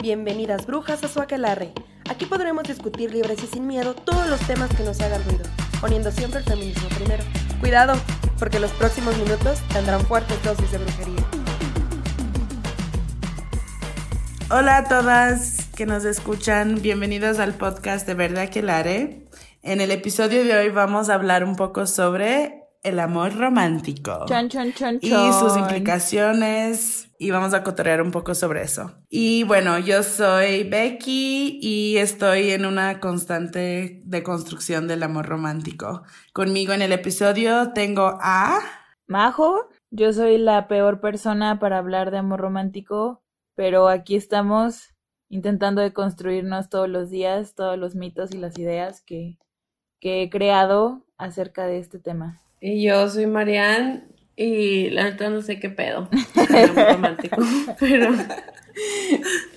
Bienvenidas brujas a su aquelarre. Aquí podremos discutir libres y sin miedo todos los temas que nos hagan ruido, poniendo siempre el feminismo primero. Cuidado, porque los próximos minutos tendrán fuertes dosis de brujería. Hola a todas que nos escuchan, bienvenidos al podcast de Verdad Aquelarre. En el episodio de hoy vamos a hablar un poco sobre el amor romántico Chon, chon, chon, y sus implicaciones y vamos a cotorrear un poco sobre eso. Y bueno, yo soy Becky y estoy en una constante deconstrucción del amor romántico. Conmigo en el episodio tengo a... Majo, yo soy la peor persona para hablar de amor romántico, pero aquí estamos intentando de construirnos todos los días todos los mitos y las ideas que, que he creado acerca de este tema. Y yo soy Marianne y la neta no sé qué pedo. con el amor romántico. Pero,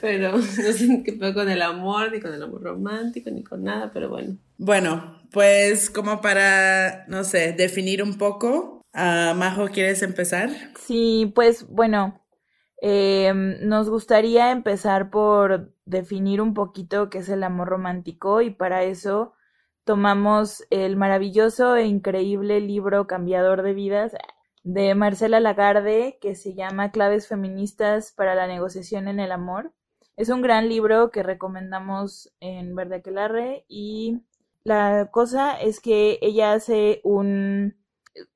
pero no sé qué pedo con el amor, ni con el amor romántico, ni con nada, pero bueno. Bueno, pues como para, no sé, definir un poco. ah, Majo, ¿quieres empezar? Sí, pues bueno, em, nos gustaría empezar por definir un poquito qué es el amor romántico y para eso tomamos el maravilloso e increíble libro Cambiador de Vidas de Marcela Lagarde que se llama Claves Feministas para la Negociación en el Amor. Es un gran libro que recomendamos en Verde Aquelarre y la cosa es que ella hace un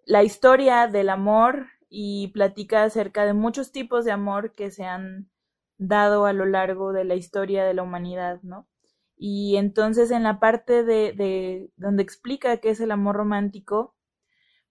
la historia del amor y platica acerca de muchos tipos de amor que se han dado a lo largo de la historia de la humanidad, ¿no? Y entonces en la parte de, de donde explica qué es el amor romántico,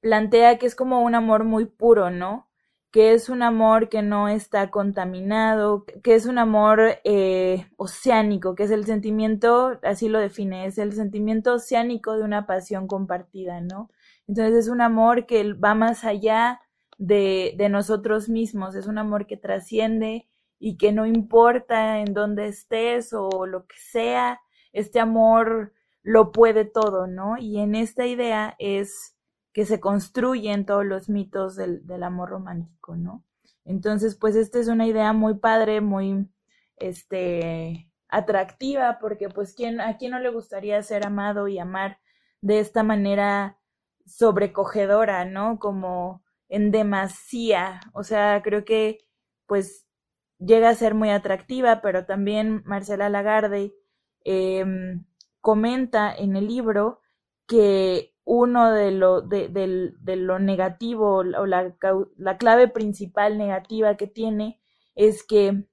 plantea que es como un amor muy puro, ¿no? Que es un amor que no está contaminado, que es un amor eh, oceánico, que es el sentimiento, así lo define, es el sentimiento oceánico de una pasión compartida, ¿no? Entonces es un amor que va más allá de, de nosotros mismos, es un amor que trasciende y que no importa en dónde estés o lo que sea, este amor lo puede todo, ¿no? Y en esta idea es que se construyen todos los mitos del, del amor romántico, ¿no? Entonces, pues esta es una idea muy padre, muy, este, atractiva, porque pues ¿quién, a quién no le gustaría ser amado y amar de esta manera sobrecogedora, ¿no? Como en demasía, o sea, creo que pues llega a ser muy atractiva, pero también Marcela Lagarde eh, comenta en el libro que uno de lo, de lo negativo o la, la, clave principal negativa que tiene es que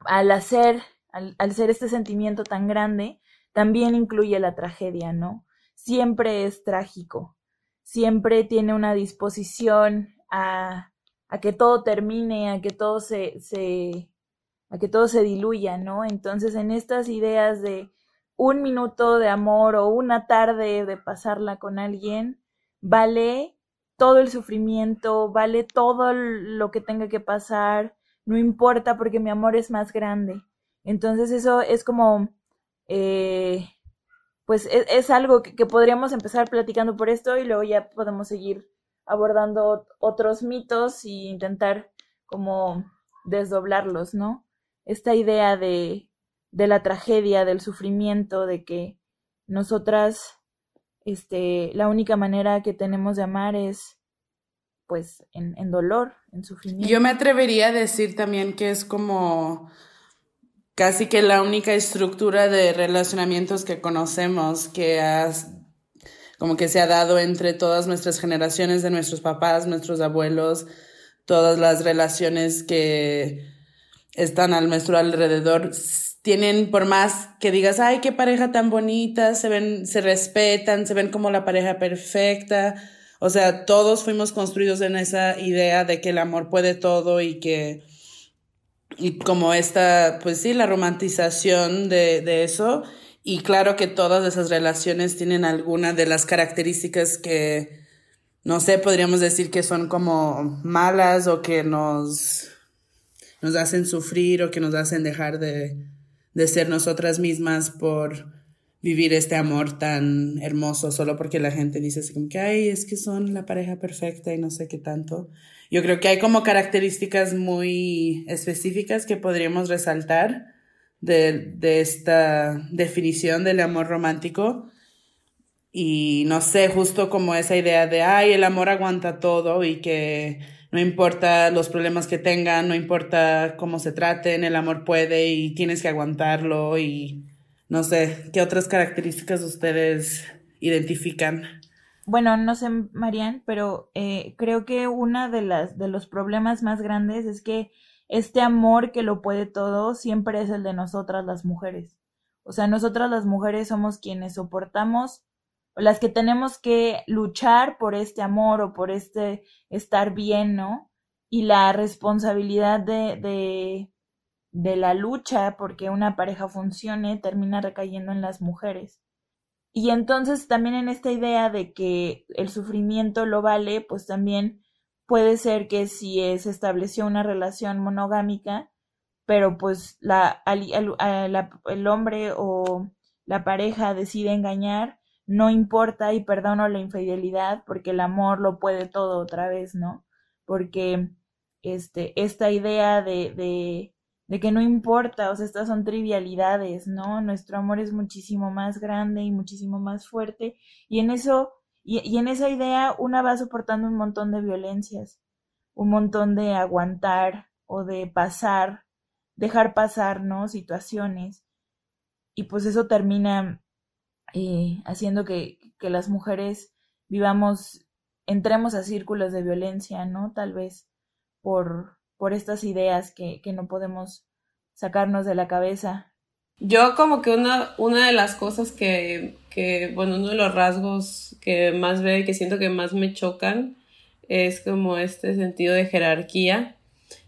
al hacer, al, al ser este sentimiento tan grande, también incluye la tragedia, ¿no? Siempre es trágico, siempre tiene una disposición a, a que todo termine, a que todo se, se, a que todo se diluya, ¿no? Entonces, en estas ideas de un minuto de amor o una tarde de pasarla con alguien, vale todo el sufrimiento, vale todo lo que tenga que pasar, no importa porque mi amor es más grande. Entonces, eso es como, eh, pues es, es algo que, que podríamos empezar platicando por esto y luego ya podemos seguir abordando otros mitos e intentar como desdoblarlos, ¿no? Esta idea de, de la tragedia, del sufrimiento, de que nosotras, este, la única manera que tenemos de amar es, pues, en, dolor, en sufrimiento. Yo me atrevería a decir también que es como casi que la única estructura de relacionamientos que conocemos que has como que se ha dado entre todas nuestras generaciones de nuestros papás, nuestros abuelos, todas las relaciones que están a nuestro alrededor tienen por más que digas, ay, qué pareja tan bonita, se ven, se respetan, se ven como la pareja perfecta. O sea, todos fuimos construidos en esa idea de que el amor puede todo y que, y como esta, pues sí, la romantización de, de eso. Y claro que todas esas relaciones tienen alguna de las características que, no sé, podríamos decir que son como malas o que nos, nos hacen sufrir o que nos hacen dejar de, de ser nosotras mismas por vivir este amor tan hermoso solo porque la gente dice así como que, ay, es que son la pareja perfecta y no sé qué tanto. Yo creo que hay como características muy específicas que podríamos resaltar de, de esta definición del amor romántico. Y no sé, justo como esa idea de, ay, el amor aguanta todo y que no importa los problemas que tengan, no importa cómo se traten, el amor puede y tienes que aguantarlo y no sé, ¿qué otras características ustedes identifican? Bueno, no sé, Marian, pero eh, creo que una de las de los problemas más grandes es que este amor que lo puede todo siempre es el de nosotras las mujeres. O sea, nosotras las mujeres somos quienes soportamos o las que tenemos que luchar por este amor o por este estar bien, ¿no? Y la responsabilidad de, de, de la lucha porque una pareja funcione termina recayendo en las mujeres. Y entonces también en esta idea de que el sufrimiento lo vale, pues también puede ser que si se estableció una relación monogámica, pero pues la, el hombre o la pareja decide engañar, no importa y perdono la infidelidad porque el amor lo puede todo otra vez, ¿no? Porque este, esta idea de, de de que no importa, o sea, estas son trivialidades, ¿no? Nuestro amor es muchísimo más grande y muchísimo más fuerte, y en eso, y, y, en esa idea una va soportando un montón de violencias, un montón de aguantar o de pasar, dejar pasar, ¿no? Situaciones, y pues eso termina eh, haciendo que, que las mujeres vivamos, entremos a círculos de violencia, ¿no? Tal vez por, por estas ideas que, que no podemos sacarnos de la cabeza. Yo como que una, una de las cosas que, que, bueno, uno de los rasgos que más veo y que siento que más me chocan es como este sentido de jerarquía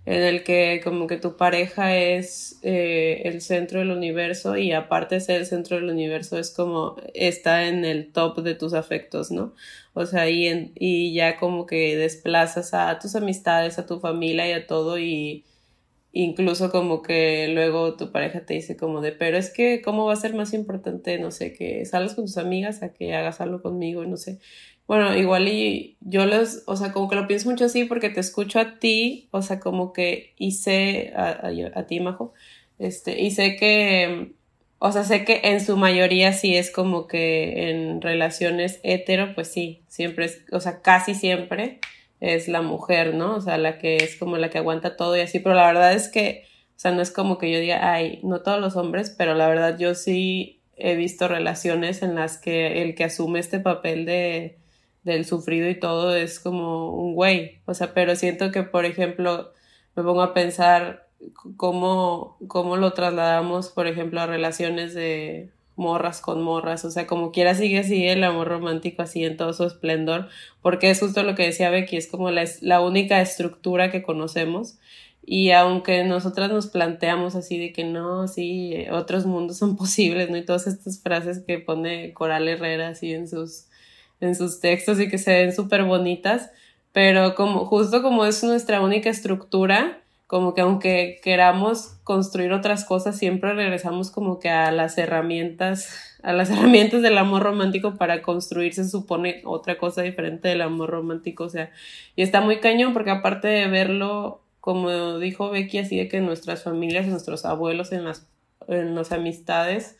en el que como que tu pareja es eh, el centro del universo y aparte de ser el centro del universo es como está en el top de tus afectos, ¿no? O sea, y, en, y ya como que desplazas a tus amistades, a tu familia y a todo y incluso como que luego tu pareja te dice como de, pero es que cómo va a ser más importante, no sé, que salgas con tus amigas a que hagas algo conmigo, no sé. Bueno, igual y yo los, o sea, como que lo pienso mucho así porque te escucho a ti, o sea, como que, y sé, a, a, ti, Majo, este, y sé que, o sea, sé que en su mayoría sí es como que en relaciones hetero, pues sí, siempre es, o sea, casi siempre es la mujer, ¿no? O sea, la que es como la que aguanta todo y así, pero la verdad es que, o sea, no es como que yo diga, ay, no todos los hombres, pero la verdad yo sí he visto relaciones en las que el que asume este papel de del sufrido y todo es como un güey. O sea, pero siento que, por ejemplo, me pongo a pensar cómo, cómo lo trasladamos, por ejemplo, a relaciones de morras con morras, o sea, como quiera sigue así el amor romántico así en todo su esplendor, porque es justo lo que decía Becky, es como la, la única estructura que conocemos y aunque nosotras nos planteamos así de que no, sí, otros mundos son posibles, ¿no? Y todas estas frases que pone Coral Herrera así en sus en sus textos y que se ven súper bonitas, pero como justo como es nuestra única estructura, como que aunque queramos construir otras cosas, siempre regresamos como que a las herramientas, a las herramientas del amor romántico para construir, se supone, otra cosa diferente del amor romántico, o sea, y está muy cañón porque aparte de verlo, como dijo Becky, así de que nuestras familias, nuestros abuelos, en las, en las amistades,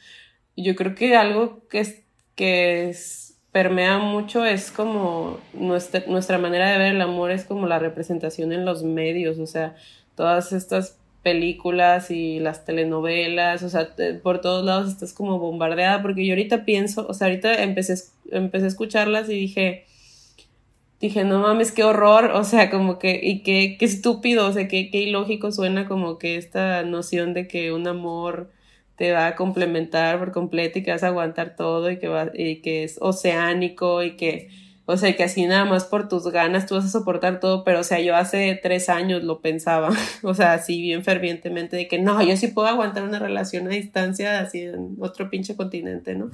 yo creo que algo que es, que es permea mucho es como nuestra, nuestra manera de ver el amor es como la representación en los medios, o sea, todas estas películas y las telenovelas, o sea, por todos lados estás como bombardeada, porque yo ahorita pienso, o sea, ahorita empecé, empecé a escucharlas y dije, dije, no mames, qué horror, o sea, como que, y qué, qué estúpido, o sea, qué, qué ilógico suena como que esta noción de que un amor te va a complementar por completo y que vas a aguantar todo y que, va, y que es oceánico y que, o sea, que así nada más por tus ganas tú vas a soportar todo, pero o sea, yo hace tres años lo pensaba, o sea, así bien fervientemente de que no, yo sí puedo aguantar una relación a distancia así en otro pinche continente, ¿no?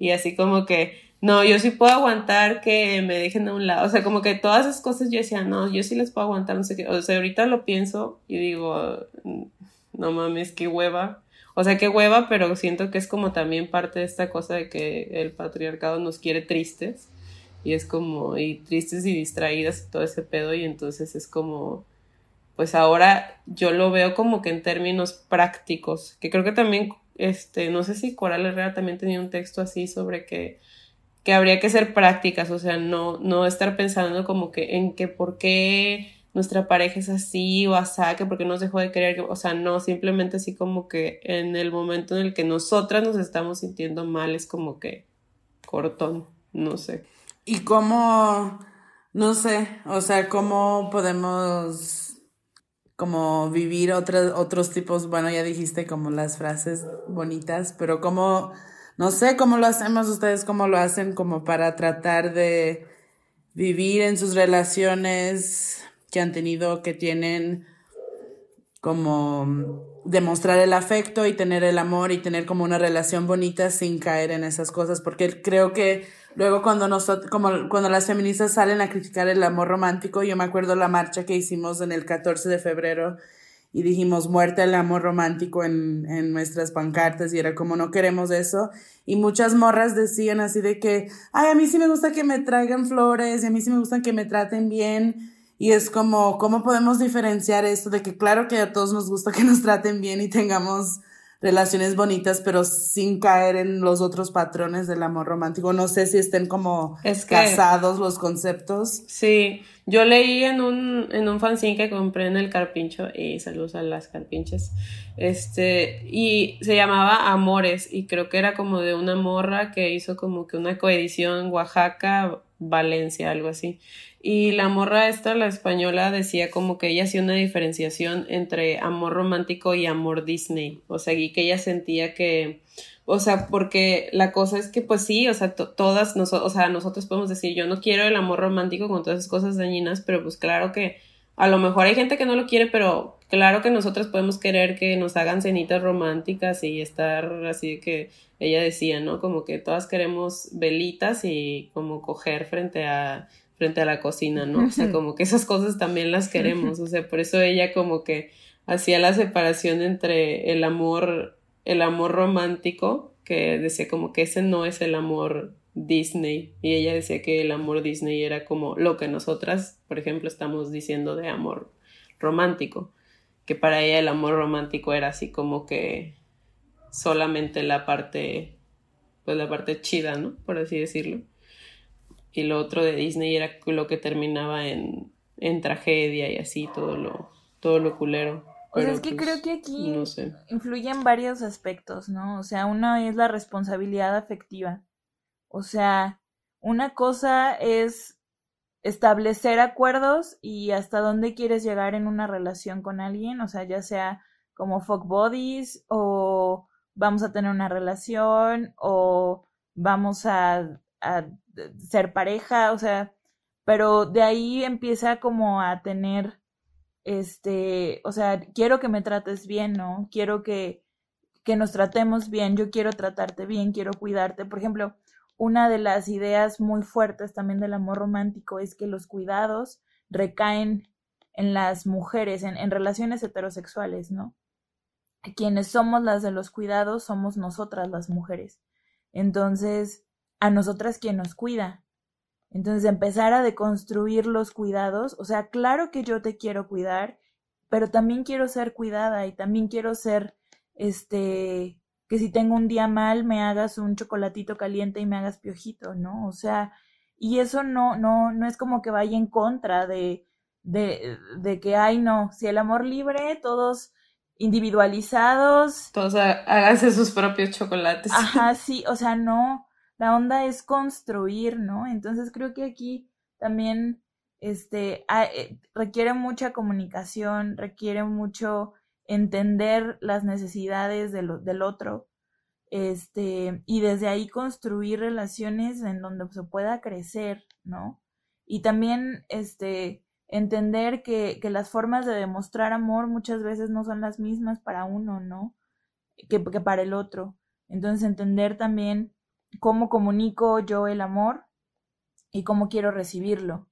Y así como que, no, yo sí puedo aguantar que me dejen a un lado, o sea, como que todas esas cosas yo decía, no, yo sí les puedo aguantar, no sé qué, o sea, ahorita lo pienso y digo, no mames, qué hueva, o sea, qué hueva, pero siento que es como también parte de esta cosa de que el patriarcado nos quiere tristes. Y es como, y tristes y distraídas y todo ese pedo. Y entonces es como, pues ahora yo lo veo como que en términos prácticos, que creo que también, este, no sé si Coral Herrera también tenía un texto así sobre que, que habría que ser prácticas, o sea, no, no estar pensando como que en que por qué nuestra pareja es así o asá, que porque nos dejó de querer, o sea, no, simplemente así como que en el momento en el que nosotras nos estamos sintiendo mal es como que cortón, no sé. Y cómo, no sé, o sea, cómo podemos como vivir otros, otros tipos, bueno, ya dijiste como las frases bonitas, pero cómo, no sé, cómo lo hacemos ustedes, cómo lo hacen como para tratar de vivir en sus relaciones que han tenido, que tienen como demostrar el afecto y tener el amor y tener como una relación bonita sin caer en esas cosas, porque creo que luego cuando nosotros, como cuando las feministas salen a criticar el amor romántico, yo me acuerdo la marcha que hicimos en el 14 de febrero y dijimos muerte al amor romántico en, en nuestras pancartas y era como no queremos eso y muchas morras decían así de que, ay, a mí sí me gusta que me traigan flores y a mí sí me gusta que me traten bien y es como, ¿cómo podemos diferenciar esto de que claro que a todos nos gusta que nos traten bien y tengamos relaciones bonitas, pero sin caer en los otros patrones del amor romántico? No sé si estén como casados los conceptos. Sí, yo leí en un, en un fanzine que compré en el Carpincho, y saludos a las Carpinches, este, y se llamaba Amores, y creo que era como de una morra que hizo como que una coedición Oaxaca, Valencia, algo así. Y la morra esta, la española, decía como que ella hacía una diferenciación entre amor romántico y amor Disney. O sea, y que ella sentía que, o sea, porque la cosa es que pues sí, o sea, todas, o sea, nosotros podemos decir, yo no quiero el amor romántico con todas esas cosas dañinas, pero pues claro que a lo mejor hay gente que no lo quiere, pero claro que nosotros podemos querer que nos hagan cenitas románticas y estar así que ella decía, ¿no? Como que todas queremos velitas y como coger frente a frente a la cocina, ¿no? O sea, como que esas cosas también las queremos, o sea, por eso ella como que hacía la separación entre el amor, el amor romántico, que decía como que ese no es el amor Disney, y ella decía que el amor Disney era como lo que nosotras, por ejemplo, estamos diciendo de amor romántico, que para ella el amor romántico era así como que solamente la parte, pues la parte chida, ¿no? Por así decirlo y lo otro de Disney era lo que terminaba en, en tragedia y así, todo lo, todo lo culero. O sea, es que creo pues, que aquí influyen varios aspectos, ¿no? O sea, uno es la responsabilidad afectiva. O sea, una cosa es establecer acuerdos y hasta dónde quieres llegar en una relación con alguien, o sea, ya sea como fuck bodies o vamos a tener una relación o vamos a, a ser pareja, o sea, pero de ahí empieza como a tener, este, o sea, quiero que me trates bien, ¿no? Quiero que, que nos tratemos bien, yo quiero tratarte bien, quiero cuidarte. Por ejemplo, una de las ideas muy fuertes también del amor romántico es que los cuidados recaen en las mujeres, en, en relaciones heterosexuales, ¿no? Quienes somos las de los cuidados somos nosotras las mujeres. Entonces, a nosotras quien nos cuida. Entonces empezar a deconstruir los cuidados, o sea, claro que yo te quiero cuidar, pero también quiero ser cuidada y también quiero ser, este, que si tengo un día mal me hagas un chocolatito caliente y me hagas piojito, ¿no? O sea, y eso no, no, no es como que vaya en contra de, de, de que, ay, no, si el amor libre, todos individualizados. Todos háganse sus propios chocolates. Ajá, sí, o sea, no, la onda es construir, ¿no? Entonces creo que aquí también este, eh, requiere mucha comunicación, requiere mucho entender las necesidades del otro, este, y desde ahí construir relaciones en donde se pueda crecer, ¿no? Y también, este, entender que, que las formas de demostrar amor muchas veces no son las mismas para uno, ¿no? Que, que para el otro. Entonces, entender también cómo comunico yo el amor y cómo quiero recibirlo.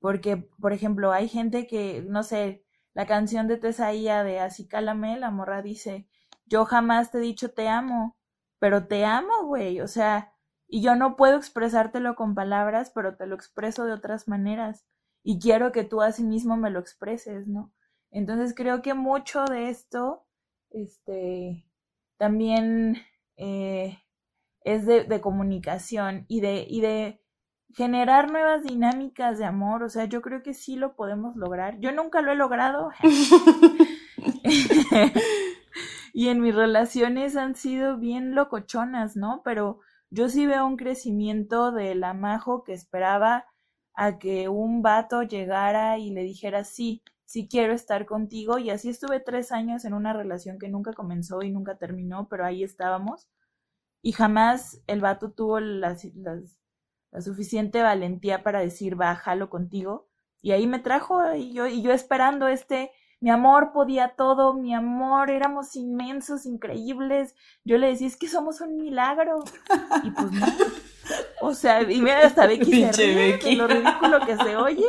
Porque, por ejemplo, hay gente que, no sé, la canción de Tesaía de Así Cálame, la morra dice, yo jamás te he dicho te amo, pero te amo, güey, o sea, y yo no puedo expresártelo con palabras, pero te lo expreso de otras maneras, y quiero que tú a sí mismo me lo expreses, ¿no? Entonces creo que mucho de esto, este, también eh, es de, de, comunicación y de, y de generar nuevas dinámicas de amor. O sea, yo creo que sí lo podemos lograr. Yo nunca lo he logrado. y en mis relaciones han sido bien locochonas, ¿no? Pero yo sí veo un crecimiento de la Majo que esperaba a que un vato llegara y le dijera sí, sí quiero estar contigo. Y así estuve tres años en una relación que nunca comenzó y nunca terminó, pero ahí estábamos. Y jamás el vato tuvo la suficiente valentía para decir, bájalo contigo. Y ahí me trajo y yo, y yo esperando este mi amor podía todo, mi amor, éramos inmensos, increíbles. Yo le decía, es que somos un milagro. Y pues no. O sea, y mira, hasta Becky se ríe lo ridículo que se oye.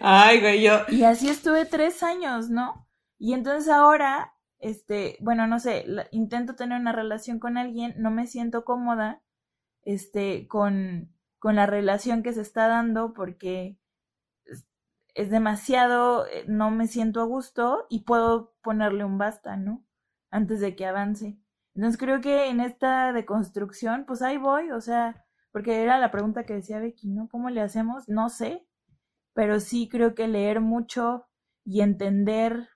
Ay, güey, yo. Y así estuve tres años, ¿no? Y entonces ahora, este, bueno, no sé, intento tener una relación con alguien, no me siento cómoda, este, con, con la relación que se está dando porque es demasiado, eh, no me siento a gusto y puedo ponerle un basta, ¿no? Antes de que avance. Entonces creo que en esta deconstrucción, pues ahí voy, o sea, porque era la pregunta que decía Becky, ¿no? ¿Cómo le hacemos? No sé, pero sí creo que leer mucho y entender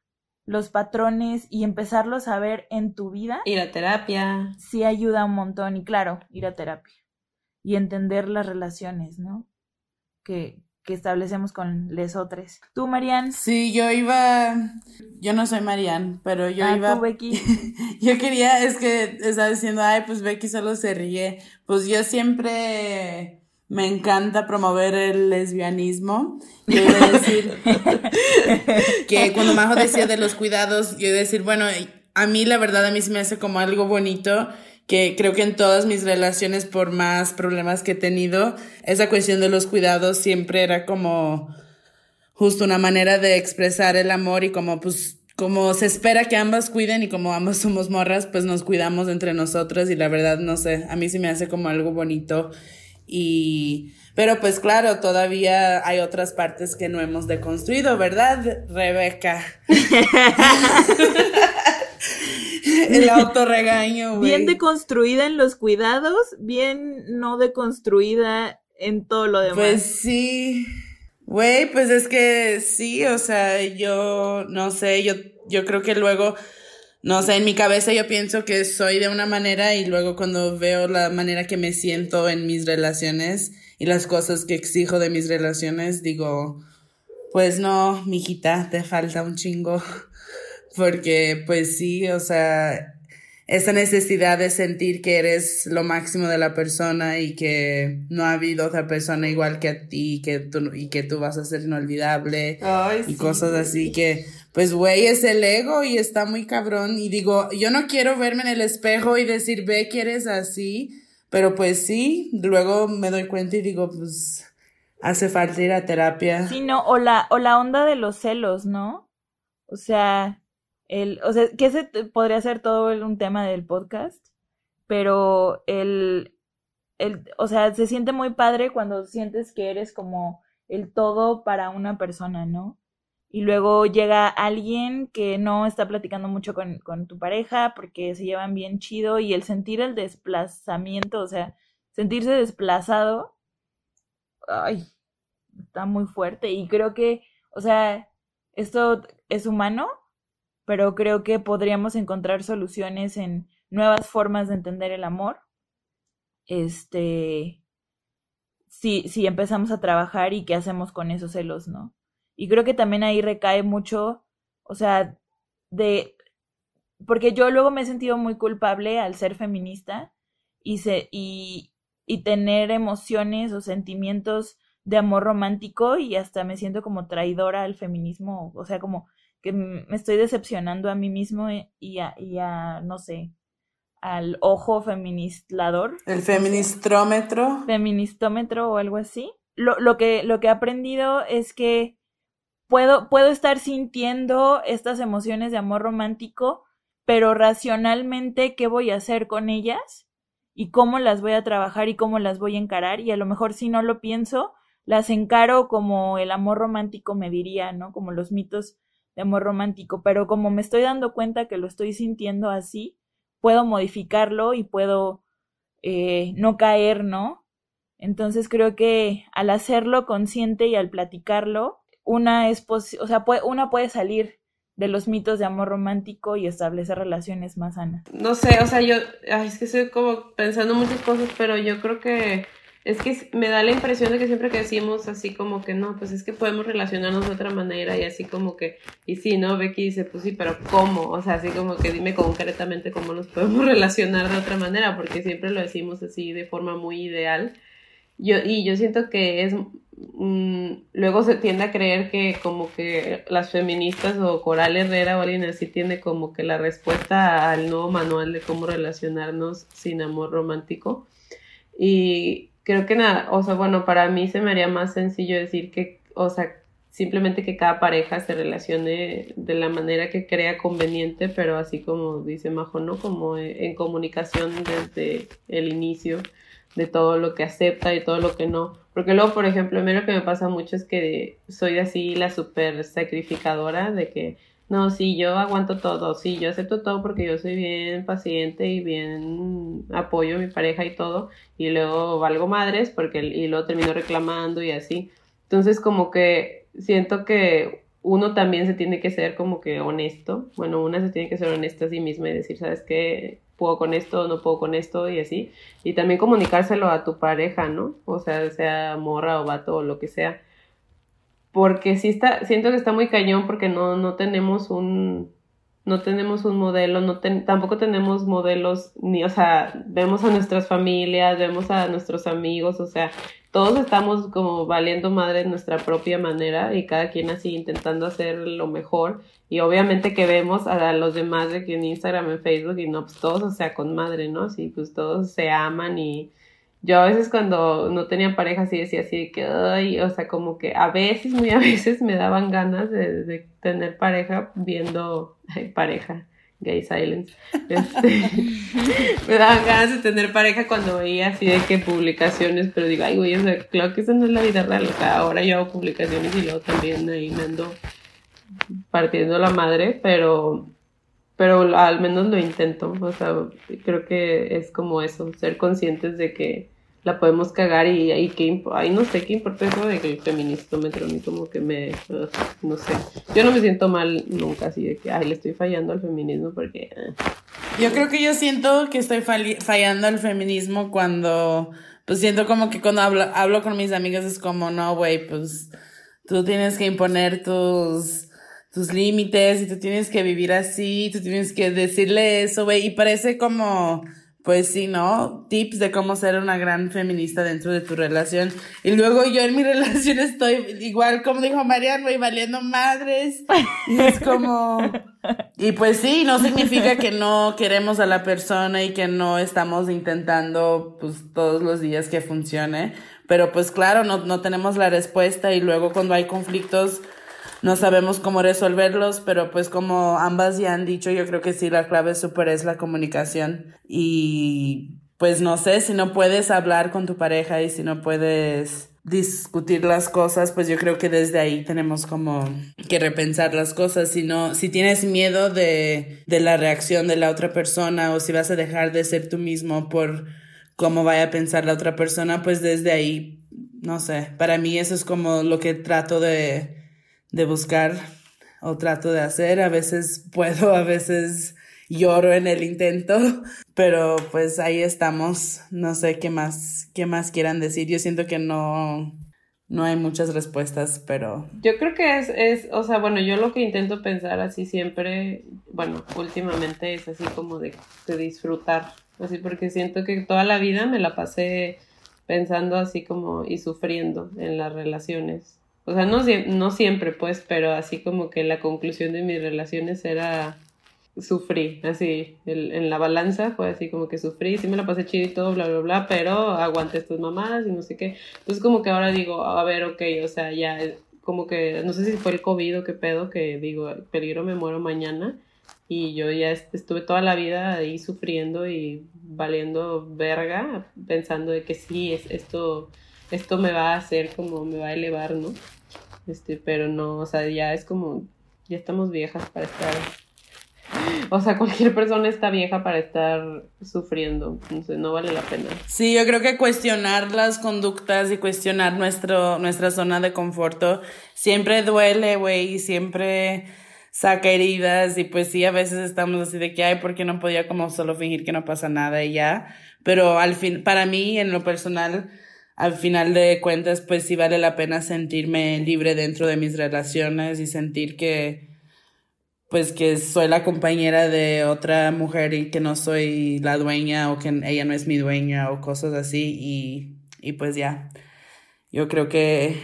los patrones y empezarlos a ver en tu vida. Ir a terapia. Sí ayuda un montón y claro, ir a terapia y entender las relaciones, ¿no? Que, que establecemos con lesotres. ¿Tú, Marian? Sí, yo iba, yo no soy Marian, pero yo ah, iba... ¿tú, Becky? yo quería, es que estaba diciendo, ay, pues Becky solo se ríe. Pues yo siempre me encanta promover el lesbianismo. Yo iba a decir que cuando Majo decía de los cuidados, yo iba a decir, bueno, a mí la verdad a mí se me hace como algo bonito que creo que en todas mis relaciones, por más problemas que he tenido, esa cuestión de los cuidados siempre era como justo una manera de expresar el amor y como pues como se espera que ambas cuiden y como ambas somos morras, pues nos cuidamos entre nosotras y la verdad no sé, a mí sí me hace como algo bonito y pero pues claro, todavía hay otras partes que no hemos deconstruido, ¿verdad, Rebeca? el autorregaño, güey. Bien deconstruida en los cuidados, bien no deconstruida en todo lo demás. Pues sí. Güey, pues es que sí, o sea, yo no sé, yo, yo creo que luego, no sé, en mi cabeza yo pienso que soy de una manera y luego cuando veo la manera que me siento en mis relaciones y las cosas que exijo de mis relaciones, digo, pues no, mijita, te falta un chingo porque pues sí, o sea, esa necesidad de sentir que eres lo máximo de la persona y que no ha habido otra persona igual que a ti y que tú, y que tú vas a ser inolvidable y cosas así que, pues güey, es el ego y está muy cabrón y digo, yo no quiero verme en el espejo y decir, ve que eres así, pero pues sí, luego me doy cuenta y digo, pues hace falta ir a terapia. Sí, no, o la, o la onda de los celos, ¿no? O sea, el, o sea, que ese podría ser todo un tema del podcast, pero el, el, o sea, se siente muy padre cuando sientes que eres como el todo para una persona, ¿no? Y luego llega alguien que no está platicando mucho con, con tu pareja porque se llevan bien chido y el sentir el desplazamiento, o sea, sentirse desplazado, ay, está muy fuerte y creo que, o sea, esto es humano, pero creo que podríamos encontrar soluciones en nuevas formas de entender el amor. Este, si, si empezamos a trabajar y qué hacemos con esos celos, ¿no? Y creo que también ahí recae mucho, o sea, de, porque yo luego me he sentido muy culpable al ser feminista y, se, y, y tener emociones o sentimientos de amor romántico y hasta me siento como traidora al feminismo, o sea, como que me estoy decepcionando a mí mismo e, y a, y a no sé, al ojo feministlador. El feministrómetro. Feministómetro o algo así. Lo, lo, que, lo que he aprendido es que puedo, puedo estar sintiendo estas emociones de amor romántico, pero racionalmente, ¿qué voy a hacer con ellas? Y cómo las voy a trabajar y cómo las voy a encarar. Y a lo mejor si no lo pienso, las encaro como el amor romántico me diría, ¿no? Como los mitos de amor romántico, pero como me estoy dando cuenta que lo estoy sintiendo así, puedo modificarlo y puedo eh, no caer, ¿no? Entonces creo que al hacerlo consciente y al platicarlo, una es o sea, una puede salir de los mitos de amor romántico y establecer relaciones más sanas. No sé, o sea, yo, es que estoy como pensando muchas cosas, pero yo creo que es que me da la impresión de que siempre que decimos así como que no, pues es que podemos relacionarnos de otra manera y así como que, y sí, ¿no? Becky dice, pues sí, pero ¿cómo? O sea, así como que dime concretamente cómo nos podemos relacionar de otra manera, porque siempre lo decimos así de forma muy ideal. Yo, y yo siento que es, mm, luego se tiende a creer que como que las feministas o Coral Herrera o alguien así tiene como que la respuesta al nuevo manual de cómo relacionarnos sin amor romántico. Y creo que nada, o sea, bueno, para mí se me haría más sencillo decir que, o sea, simplemente que cada pareja se relacione de la manera que crea conveniente, pero así como dice Majo, ¿no? Como en comunicación desde el inicio de todo lo que acepta y todo lo que no. Porque luego, por ejemplo, a mí lo que me pasa mucho es que soy así la súper sacrificadora de que no, sí, yo aguanto todo, sí, yo acepto todo porque yo soy bien paciente y bien apoyo a mi pareja y todo, y luego valgo madres porque y luego termino reclamando y así. Entonces como que siento que uno también se tiene que ser como que honesto, bueno, una se tiene que ser honesta a sí misma y decir, ¿sabes qué? Puedo con esto, no puedo con esto y así. Y también comunicárselo a tu pareja, ¿no? O sea, sea morra o vato o lo que sea porque sí está, siento que está muy cañón porque no, no tenemos un, no tenemos un modelo, no tampoco tenemos modelos, ni, o sea, vemos a nuestras familias, vemos a nuestros amigos, o sea, todos estamos como valiendo madre de nuestra propia manera y cada quien así intentando hacer lo mejor y obviamente que vemos a los demás de que en Instagram, en Facebook y no, pues todos, o sea, con madre, ¿no? Sí, pues todos se aman y yo a veces cuando no tenía pareja sí decía así de que, ay, o sea, como que a veces, muy a veces me daban ganas de, tener pareja viendo pareja, gay silence. Este, me daban ganas de tener pareja cuando veía así de que publicaciones, pero digo, ay, güey, o sea, claro que esa no es la vida real, o sea, ahora yo hago publicaciones y luego también ahí me ando partiendo la madre, pero pero al menos lo intento, o sea, creo que es como eso, ser conscientes de que la podemos cagar y, ahí que ahí no sé qué importa eso de que el feministómetro ni como que me no sé yo no me siento mal nunca así de que ay le estoy fallando al feminismo porque eh. yo creo que yo siento que estoy fallando al feminismo cuando pues siento como que cuando hablo, hablo con mis amigas es como no güey pues tú tienes que imponer tus tus límites y tú tienes que vivir así, tú tienes que decirle eso, güey, y parece como pues sí, ¿no? Tips de cómo ser una gran feminista dentro de tu relación. Y luego yo en mi relación estoy igual, como dijo Marian, voy valiendo madres. Y es como... Y pues sí, no significa que no queremos a la persona y que no estamos intentando, pues, todos los días que funcione. Pero pues claro, no, no tenemos la respuesta y luego cuando hay conflictos no sabemos cómo resolverlos, pero pues como ambas ya han dicho, yo creo que sí, la clave súper es la comunicación y pues no sé, si no puedes hablar con tu pareja y si no puedes discutir las cosas, pues yo creo que desde ahí tenemos como que repensar las cosas. Si no, si tienes miedo de, de la reacción de la otra persona o si vas a dejar de ser tú mismo por cómo vaya a pensar la otra persona, pues desde ahí, no sé, para mí eso es como lo que trato de, de buscar o trato de hacer. A veces puedo, a veces lloro en el intento, pero pues ahí estamos. No sé qué más, qué más quieran decir. Yo siento que no, no hay muchas respuestas, pero... Yo creo que es, es, o sea, bueno, yo lo que intento pensar así siempre, bueno, últimamente es así como de, de disfrutar, así porque siento que toda la vida me la pasé pensando así como y sufriendo en las relaciones o sea, no, no siempre, pues, pero así como que la conclusión de mis relaciones era sufrí, así, en la balanza fue así como que sufrí, sí me la pasé chido y todo, bla, bla, bla, pero aguanté estas mamadas y no sé qué. Entonces como que ahora digo, a ver, ok, o sea, ya, como que, no sé si fue el COVID o qué pedo, que digo, peligro me muero mañana y yo ya estuve toda la vida ahí sufriendo y valiendo verga, pensando de que sí, es, esto esto me va a hacer como, me va a elevar, ¿no? Este, pero no, o sea, ya es como, ya estamos viejas para estar o sea, cualquier persona está vieja para estar sufriendo, entonces no vale la pena. Sí, yo creo que cuestionar las conductas y cuestionar nuestro, nuestra zona de conforto siempre duele, güey, y siempre saca heridas y pues sí, a veces estamos así de que, ay, ¿por qué no podía como solo fingir que no pasa nada y ya? Pero al fin, para mí, en lo personal, al final de cuentas, pues sí vale la pena sentirme libre dentro de mis relaciones y sentir que, pues que soy la compañera de otra mujer y que no soy la dueña o que ella no es mi dueña o cosas así y, y pues ya, yo creo que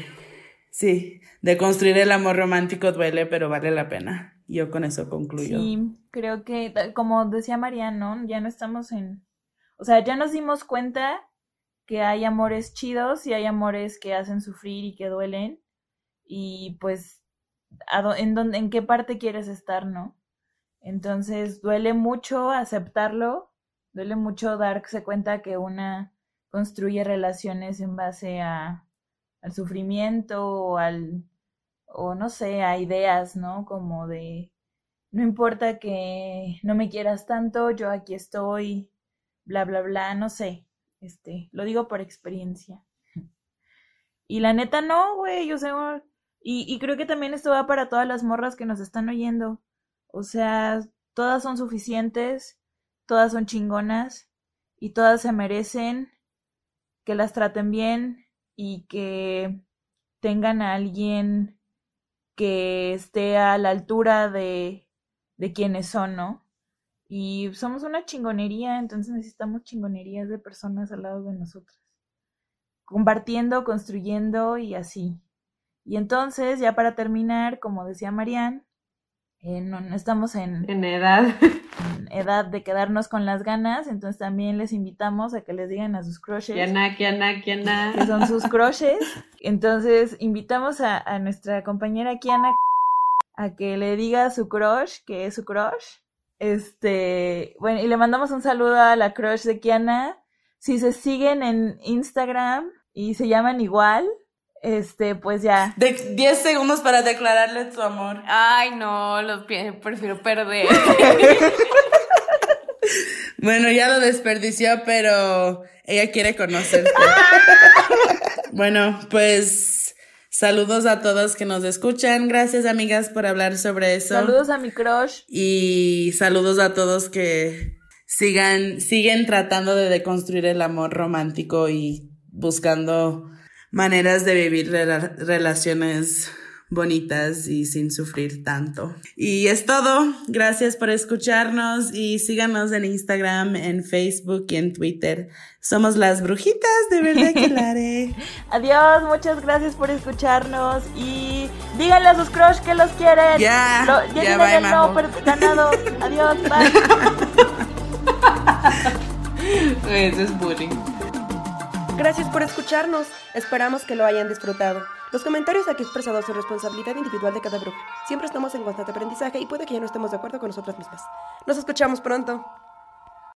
sí, de construir el amor romántico duele, pero vale la pena. Yo con eso concluyo. Sí, creo que como decía Mariano, ya no estamos en, o sea, ya nos dimos cuenta que hay amores chidos y hay amores que hacen sufrir y que duelen y pues en, dónde, en qué parte quieres estar, ¿no? Entonces duele mucho aceptarlo, duele mucho darse cuenta que una construye relaciones en base a, al sufrimiento o al, o no sé, a ideas, ¿no? Como de, no importa que no me quieras tanto, yo aquí estoy, bla, bla, bla, no sé, este, lo digo por experiencia. Y la neta no, güey, yo sé, y, y creo que también esto va para todas las morras que nos están oyendo. O sea, todas son suficientes, todas son chingonas y todas se merecen que las traten bien y que tengan a alguien que esté a la altura de, de quienes son, ¿no? Y somos una chingonería, entonces necesitamos chingonerías de personas al lado de nosotras. Compartiendo, construyendo y así. Y entonces, ya para terminar, como decía Marianne, eh, no, estamos en, en edad. En edad de quedarnos con las ganas, entonces también les invitamos a que les digan a sus crushes. Kiana, Kiana, Kiana. Que son sus crushes. Entonces, invitamos a, a nuestra compañera Kiana a que le diga a su crush que es su crush. Este, bueno, y le mandamos un saludo a la crush de Kiana. Si se siguen en Instagram y se llaman igual, este, pues ya. De 10 segundos para declararle tu amor. Ay, no, lo prefiero perder. bueno, ya lo desperdició, pero ella quiere conocerte. bueno, pues saludos a todos que nos escuchan. Gracias, amigas, por hablar sobre eso. Saludos a mi crush. Y saludos a todos que sigan, siguen tratando de deconstruir el amor romántico y buscando maneras de vivir relaciones bonitas y sin sufrir tanto. Y es todo. Gracias por escucharnos y síganos en Instagram, en Facebook y en Twitter. Somos las brujitas de verdad que Adiós, muchas gracias por escucharnos y díganle a sus crush que los quieren. Ya, ya, ya bye, no, ganado. Adiós, bye. Eso es bullying. Gracias por escucharnos. Esperamos que lo hayan disfrutado. Los comentarios aquí expresados son responsabilidad individual de cada bruja. Siempre estamos en constante aprendizaje y puede que ya no estemos de acuerdo con nosotras mismas. Nos escuchamos pronto.